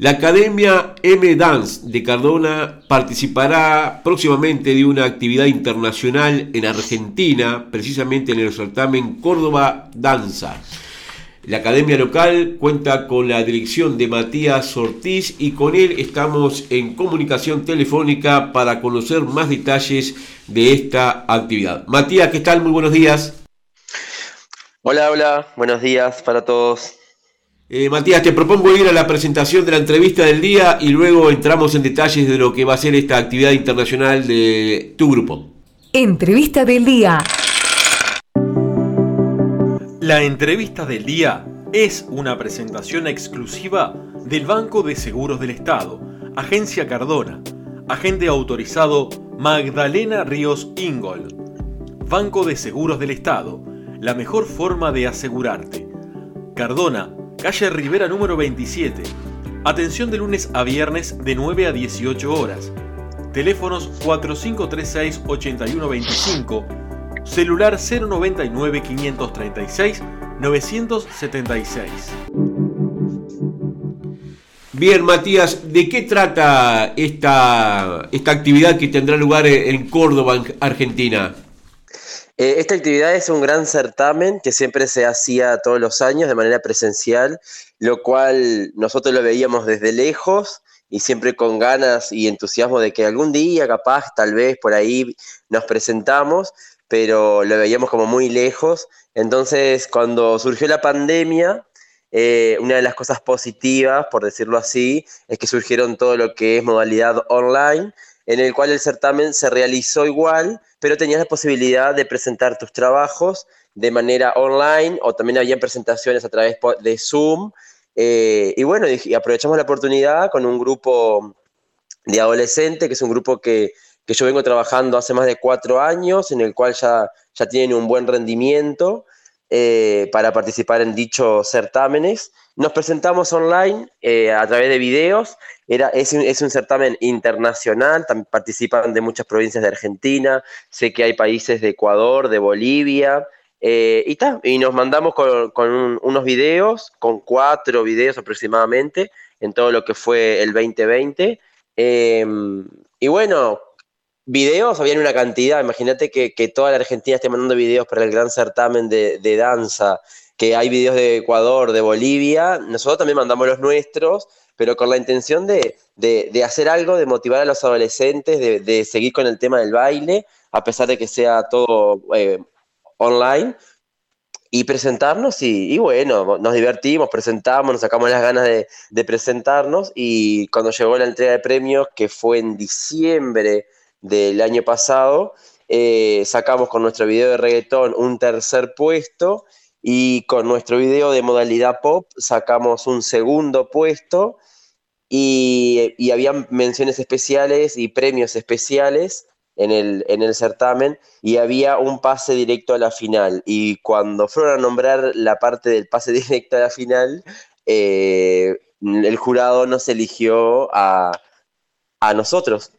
La Academia M Dance de Cardona participará próximamente de una actividad internacional en Argentina, precisamente en el certamen Córdoba Danza. La academia local cuenta con la dirección de Matías Ortiz y con él estamos en comunicación telefónica para conocer más detalles de esta actividad. Matías, ¿qué tal? Muy buenos días. Hola, hola, buenos días para todos. Eh, Matías, te propongo ir a la presentación de la entrevista del día y luego entramos en detalles de lo que va a ser esta actividad internacional de tu grupo. Entrevista del día. La entrevista del día es una presentación exclusiva del Banco de Seguros del Estado, Agencia Cardona, agente autorizado Magdalena Ríos Ingol. Banco de Seguros del Estado, la mejor forma de asegurarte. Cardona, calle Rivera número 27. Atención de lunes a viernes de 9 a 18 horas. Teléfonos 4536-8125. Celular 099 536 976. Bien, Matías, ¿de qué trata esta, esta actividad que tendrá lugar en Córdoba, Argentina? Eh, esta actividad es un gran certamen que siempre se hacía todos los años de manera presencial, lo cual nosotros lo veíamos desde lejos y siempre con ganas y entusiasmo de que algún día, capaz, tal vez por ahí nos presentamos, pero lo veíamos como muy lejos. Entonces, cuando surgió la pandemia, eh, una de las cosas positivas, por decirlo así, es que surgieron todo lo que es modalidad online, en el cual el certamen se realizó igual, pero tenías la posibilidad de presentar tus trabajos de manera online o también había presentaciones a través de Zoom. Eh, y bueno, y aprovechamos la oportunidad con un grupo de adolescentes, que es un grupo que, yo vengo trabajando hace más de cuatro años, en el cual ya, ya tienen un buen rendimiento eh, para participar en dichos certámenes. Nos presentamos online eh, a través de videos. Era, es, un, es un certamen internacional, también participan de muchas provincias de Argentina, sé que hay países de Ecuador, de Bolivia, eh, y, y nos mandamos con, con unos videos, con cuatro videos aproximadamente, en todo lo que fue el 2020. Em, y bueno, videos habían una cantidad, imagínate que, toda la Argentina esté mandando videos para el gran certamen de, danza, que hay videos de Ecuador, de Bolivia, nosotros también mandamos los nuestros, pero con la intención de, hacer algo, de motivar a los adolescentes, de, seguir con el tema del baile, a pesar de que sea todo eh, online, y presentarnos y, bueno, nos divertimos, presentamos, nos sacamos las ganas de, de presentarnos y cuando llegó la entrega de premios, que fue en diciembre del año pasado, eh, sacamos con nuestro video de reggaetón un tercer puesto y con nuestro video de modalidad pop sacamos un segundo puesto y, y había menciones especiales y premios especiales en el, en el certamen y había un pase directo a la final. Y cuando fueron a nombrar la parte del pase directo a la final, eh, el jurado nos eligió a, a nosotros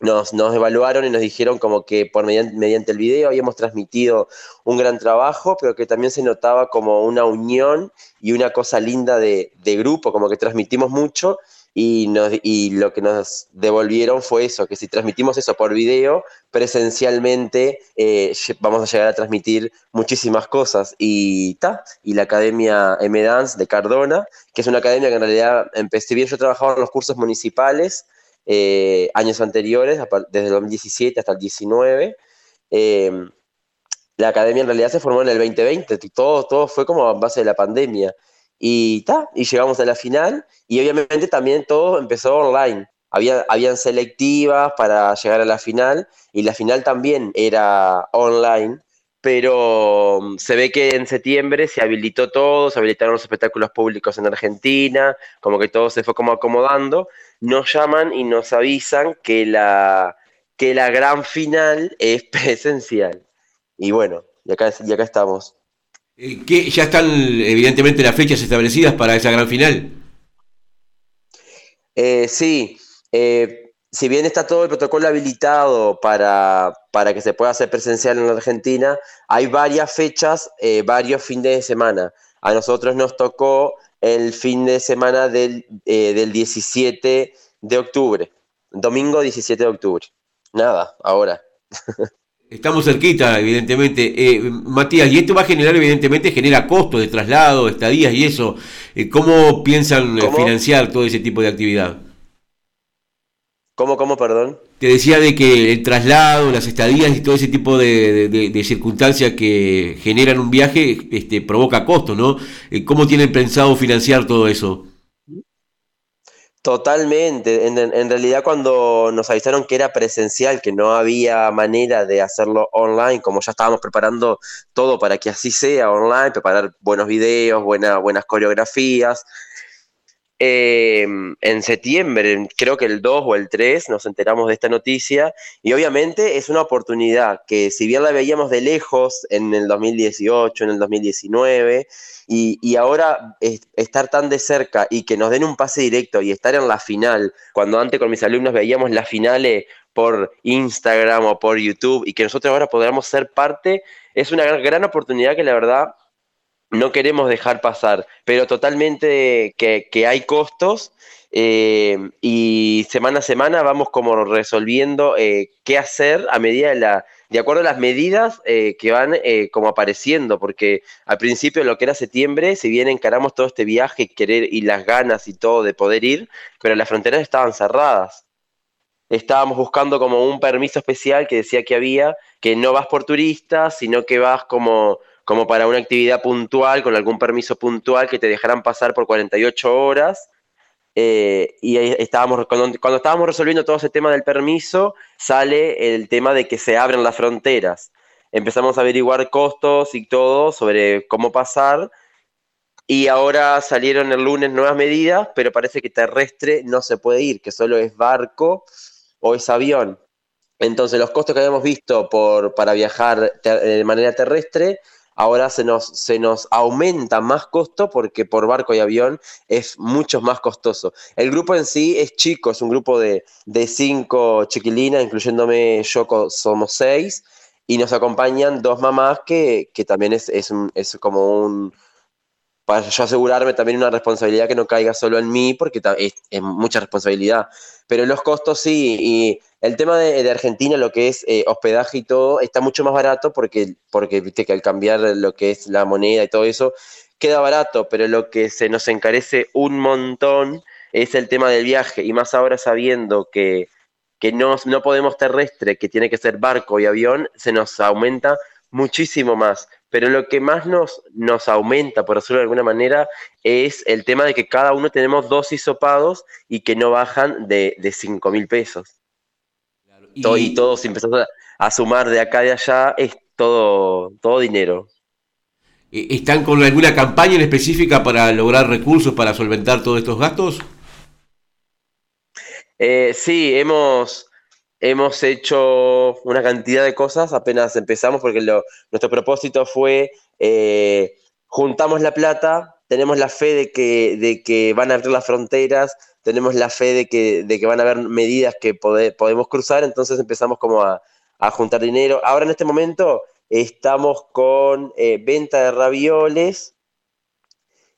nos, evaluaron y nos dijeron como que por mediante, el video habíamos transmitido un gran trabajo, pero que también se notaba como una unión y una cosa linda de, grupo, como que transmitimos mucho y, y lo que nos devolvieron fue eso, que si transmitimos eso por video, presencialmente eh, vamos a llegar a transmitir muchísimas cosas. Y, ta, y la Academia M-Dance de Cardona, que es una academia que en realidad empecé bien, yo trabajaba en los cursos municipales, eh, años anteriores, desde el 2017 hasta el 19. Em, la academia en realidad se formó en el 2020, todo, todo fue como a base de la pandemia. Y, ta, y llegamos a la final y obviamente también todo empezó online. Había, habían selectivas para llegar a la final y la final también era online pero mm, se ve que en septiembre se habilitó todo, se habilitaron los espectáculos públicos en Argentina, como que todo se fue como acomodando, nos llaman y nos avisan que la, que la gran final es presencial. Y bueno, y acá, y acá estamos. Eh, ¿Qué, ¿Ya están evidentemente las fechas establecidas para esa gran final? Eh, sí, eh, si bien está todo el protocolo habilitado para, que se pueda hacer presencial en la Argentina, hay varias fechas, eh, varios fines de semana. A nosotros nos tocó el fin de semana del, eh, del 17 de octubre. Domingo 17 de octubre. Nada, ahora. Estamos cerquita, evidentemente. Eh, Matías, y esto va a generar, evidentemente, genera costos de traslado, estadías y eso. Eh, ¿Cómo piensan financiar todo ese tipo de actividad? ¿Cómo, cómo, perdón? Te decía de que el traslado, las estadías y todo ese tipo de, circunstancias que generan un viaje este, provoca costos, ¿no? Eh, ¿Cómo tienen pensado financiar todo eso? Totalmente. En, en, realidad cuando nos avisaron que era presencial, que no había manera de hacerlo online, como ya estábamos preparando todo para que así sea online, preparar buenos videos, buenas coreografías, eh, en septiembre, creo que el 2 o el 3, nos enteramos de esta noticia y obviamente es una oportunidad que si bien la veíamos de lejos en el 2018, en el 2019, y, ahora estar tan de cerca y que nos den un pase directo y estar en la final, cuando antes con mis alumnos veíamos las finales por Instagram o por YouTube y que nosotros ahora podamos ser parte, es una gran oportunidad que la verdad no queremos dejar pasar, pero totalmente que, hay costos eh, y semana a semana vamos como resolviendo eh, qué hacer a medida de la, de acuerdo a las medidas eh, que van como apareciendo, porque al principio lo que era septiembre, si bien encaramos todo este viaje, querer y las ganas y todo de poder ir, pero las fronteras estaban cerradas. Estábamos buscando como un permiso especial que decía que había, que no vas por turistas, sino que vas como como para una actividad puntual, con algún permiso puntual que te dejaran pasar por 48 horas. Eh, y estábamos, cuando, cuando, estábamos resolviendo todo ese tema del permiso, sale el tema de que se abren las fronteras. Empezamos a averiguar costos y todo sobre cómo pasar. Y ahora salieron el lunes nuevas medidas, pero parece que terrestre no se puede ir, que solo es barco o es avión. Entonces los costos que habíamos visto por, para viajar de manera terrestre ahora se nos, se nos aumenta más costo porque por barco y avión es mucho más costoso. El grupo en sí es chico, es un grupo de, cinco chiquilinas, incluyéndome yo, somos seis, y nos acompañan dos mamás que, también es, es, es como un, para yo asegurarme también una responsabilidad que no caiga solo en mí, porque es, mucha responsabilidad. Pero los costos sí, y el tema de, Argentina, lo que es eh, hospedaje y todo, está mucho más barato porque, porque viste que al cambiar lo que es la moneda y todo eso, queda barato, pero lo que se nos encarece un montón es el tema del viaje, y más ahora sabiendo que, que no, no podemos terrestre, que tiene que ser barco y avión, se nos aumenta muchísimo más pero lo que más nos, nos aumenta, por decirlo de alguna manera, es el tema de que cada uno tenemos dos hisopados y que no bajan de, de 5 mil pesos. y... Todo, y todo, si empezás a, sumar de acá y de allá, es todo, todo dinero. ¿E-, ¿Están con alguna campaña en específica para lograr recursos para solventar todos estos gastos? Eh, sí, hemos, hemos hecho una cantidad de cosas apenas empezamos, porque nuestro propósito fue eh, juntamos la plata, tenemos la fe de que, de que van a abrir las fronteras, tenemos la fe de que, de que van a haber medidas que podemos cruzar, entonces empezamos como a, juntar dinero. Ahora en este momento estamos con eh, venta de ravioles,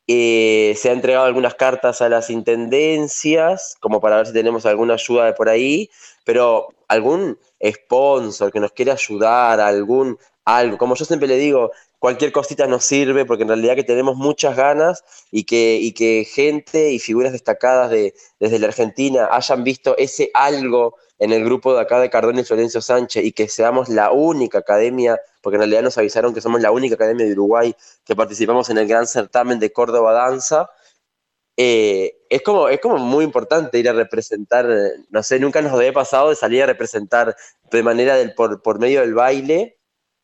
eh, se han entregado algunas cartas a las intendencias, como para ver si tenemos alguna ayuda de por ahí, pero algún sponsor que nos quiera ayudar, algún algo, como yo siempre le digo, cualquier cosita nos sirve porque en realidad que tenemos muchas ganas y que, y que gente y figuras destacadas de, desde la Argentina hayan visto ese algo en el grupo de acá de Cardón y Florencio Sánchez y que seamos la única academia, porque en realidad nos avisaron que somos la única academia de Uruguay que participamos en el gran certamen de Córdoba Danza, eh, es, como, es como muy importante ir a representar, no sé, nunca nos había pasado de salir a representar de manera del, por, por medio del baile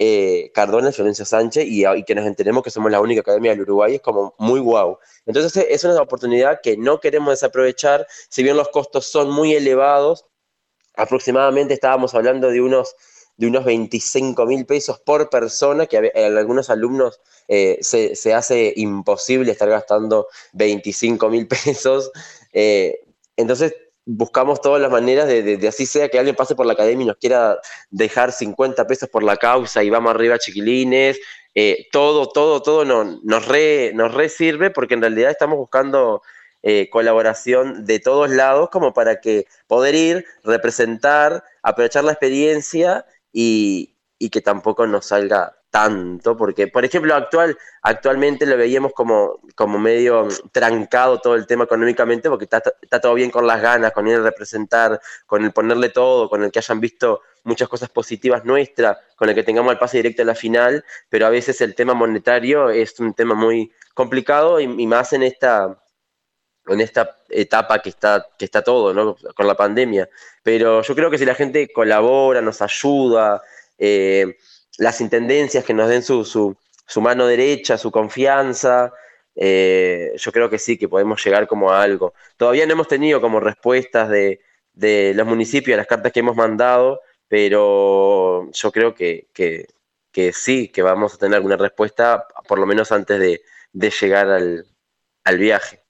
eh, Cardona y Florencio Sánchez y, que nos enteremos que somos la única academia del Uruguay es como muy guau. Entonces es una oportunidad que no queremos desaprovechar, si bien los costos son muy elevados, aproximadamente estábamos hablando de unos de unos 25 mil pesos por persona, que en algunos alumnos eh, se, hace imposible estar gastando 25 mil pesos. Eh, entonces buscamos todas las maneras de, así sea que alguien pase por la academia y nos quiera dejar 50 pesos por la causa y vamos arriba chiquilines, eh, todo, todo, todo nos, re, nos sirve porque en realidad estamos buscando colaboración de todos lados como para que poder ir, representar, aprovechar la experiencia y, y que tampoco nos salga tanto, porque, por ejemplo, actual, actualmente lo veíamos como, como medio trancado todo el tema económicamente, porque está, está, todo bien con las ganas, con ir a representar, con el ponerle todo, con el que hayan visto muchas cosas positivas nuestras, con el que tengamos el pase directo a la final, pero a veces el tema monetario es un tema muy complicado y, más en esta, en esta etapa que está, que está todo, ¿no? Con la pandemia. Pero yo creo que si la gente colabora, nos ayuda, eh, las intendencias que nos den su, su, mano derecha, su confianza. Eh, yo creo que sí, que podemos llegar como a algo. Todavía no hemos tenido como respuestas de, los municipios a las cartas que hemos mandado, pero yo creo que, sí, que vamos a tener alguna respuesta, por lo menos antes de, llegar al, viaje.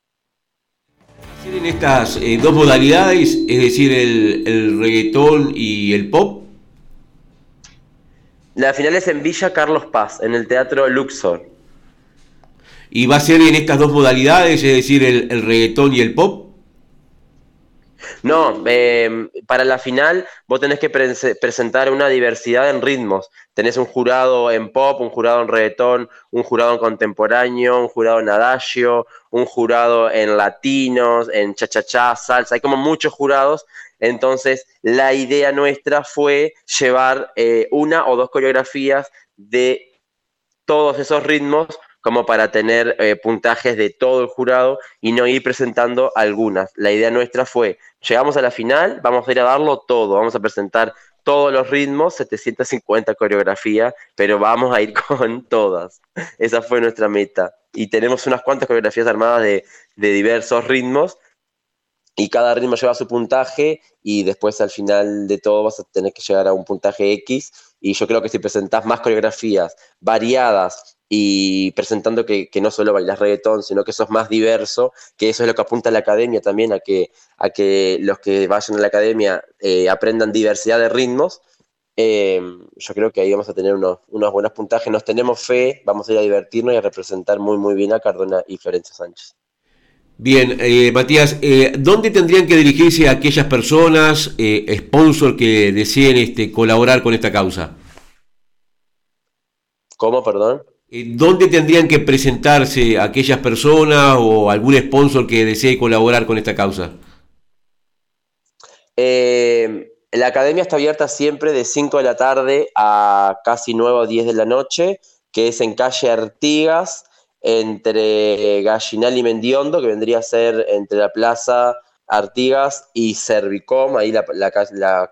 En estas eh, dos modalidades, es decir, el, el reggaetón y el pop, la final es en Villa Carlos Paz, en el Teatro Luxor. ¿Y va a ser en estas dos modalidades, es decir, el, reggaetón y el pop? No, em, para la final vos tenés que presentar una diversidad en ritmos. Tenés un jurado en pop, un jurado en reggaetón, un jurado en contemporáneo, un jurado en adagio, un jurado en latinos, en cha-cha-cha, salsa. Hay como muchos jurados entonces, la idea nuestra fue llevar eh, una o dos coreografías de todos esos ritmos como para tener eh, puntajes de todo el jurado y no ir presentando algunas. La idea nuestra fue, llegamos a la final, vamos a ir a darlo todo, vamos a presentar todos los ritmos, 750 coreografías, pero vamos a ir con todas. Esa fue nuestra meta. Y tenemos unas cuantas coreografías armadas de, de diversos ritmos y cada ritmo lleva su puntaje y después al final de todo vas a tener que llegar a un puntaje X y yo creo que si presentás más coreografías variadas y presentando que, no solo bailas reggaetón, sino que sos más diverso, que eso es lo que apunta a la academia también, a que, a que los que vayan a la academia eh, aprendan diversidad de ritmos, eh, yo creo que ahí vamos a tener unos, unos buenos puntajes, nos tenemos fe, vamos a ir a divertirnos y a representar muy muy bien a Cardona y Florencia Sánchez. Bien, eh, Matías, eh, ¿dónde tendrían que dirigirse aquellas personas, eh, sponsor que deseen este, colaborar con esta causa? ¿Cómo, perdón? ¿Dónde tendrían que presentarse aquellas personas o algún sponsor que desee colaborar con esta causa? la academia está abierta siempre de 5 de la tarde a casi 9 o 10 de la noche, que es en calle Artigas, entre Gallinal y Mendiondo, que vendría a ser entre la Plaza Artigas y Servicom, ahí la,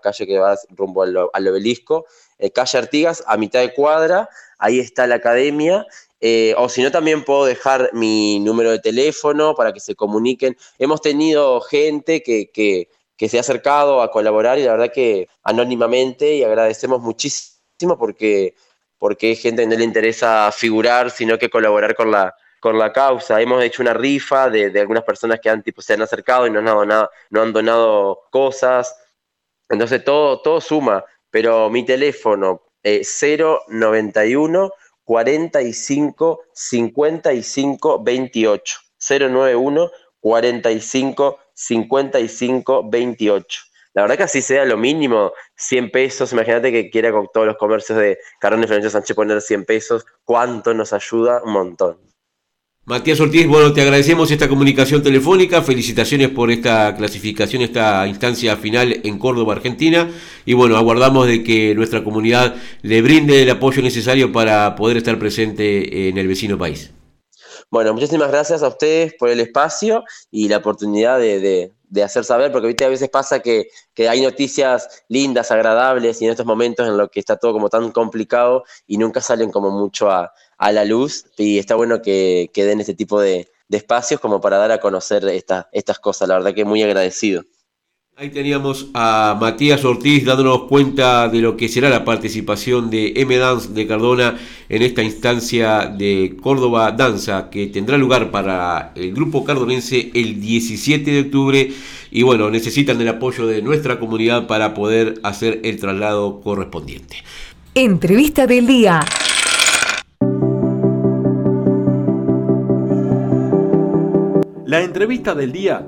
calle que va rumbo al, obelisco, eh, calle Artigas, a mitad de cuadra, ahí está la academia. Eh, o si no, también puedo dejar mi número de teléfono para que se comuniquen. Hemos tenido gente que, se ha acercado a colaborar y la verdad que anónimamente y agradecemos muchísimo porque porque hay gente que no le interesa figurar, sino que colaborar con la, con la causa. Hemos hecho una rifa de, algunas personas que han, tipo, se han acercado y no han, donado, no han donado cosas. Entonces todo, todo suma, pero mi teléfono es 091 45 55 28. 091 45 55 28. La verdad que así sea lo mínimo, 100 pesos, imagínate que quiera con todos los comercios de Carón y Florencio Sánchez poner 100 pesos, ¿cuánto nos ayuda? Un montón. Matías Ortiz, bueno, te agradecemos esta comunicación telefónica, felicitaciones por esta clasificación, esta instancia final en Córdoba, Argentina, y bueno, aguardamos de que nuestra comunidad le brinde el apoyo necesario para poder estar presente en el vecino país. Bueno, muchísimas gracias a ustedes por el espacio y la oportunidad de, de hacer saber, porque ¿viste? a veces pasa que, hay noticias lindas, agradables, y en estos momentos en los que está todo como tan complicado y nunca salen como mucho a, la luz, y está bueno que, que den este tipo de, espacios como para dar a conocer estas cosas, la verdad que muy agradecido. Ahí teníamos a Matías Ortiz dándonos cuenta de lo que será la participación de M Dance de Cardona en esta instancia de Córdoba Danza que tendrá lugar para el grupo cardonense el 17 de octubre y bueno, necesitan el apoyo de nuestra comunidad para poder hacer el traslado correspondiente. Entrevista del día. La entrevista del día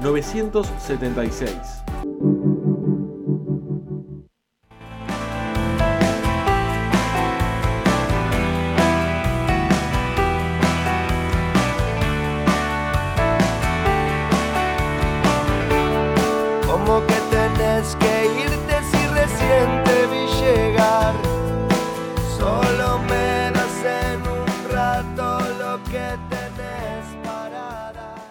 976.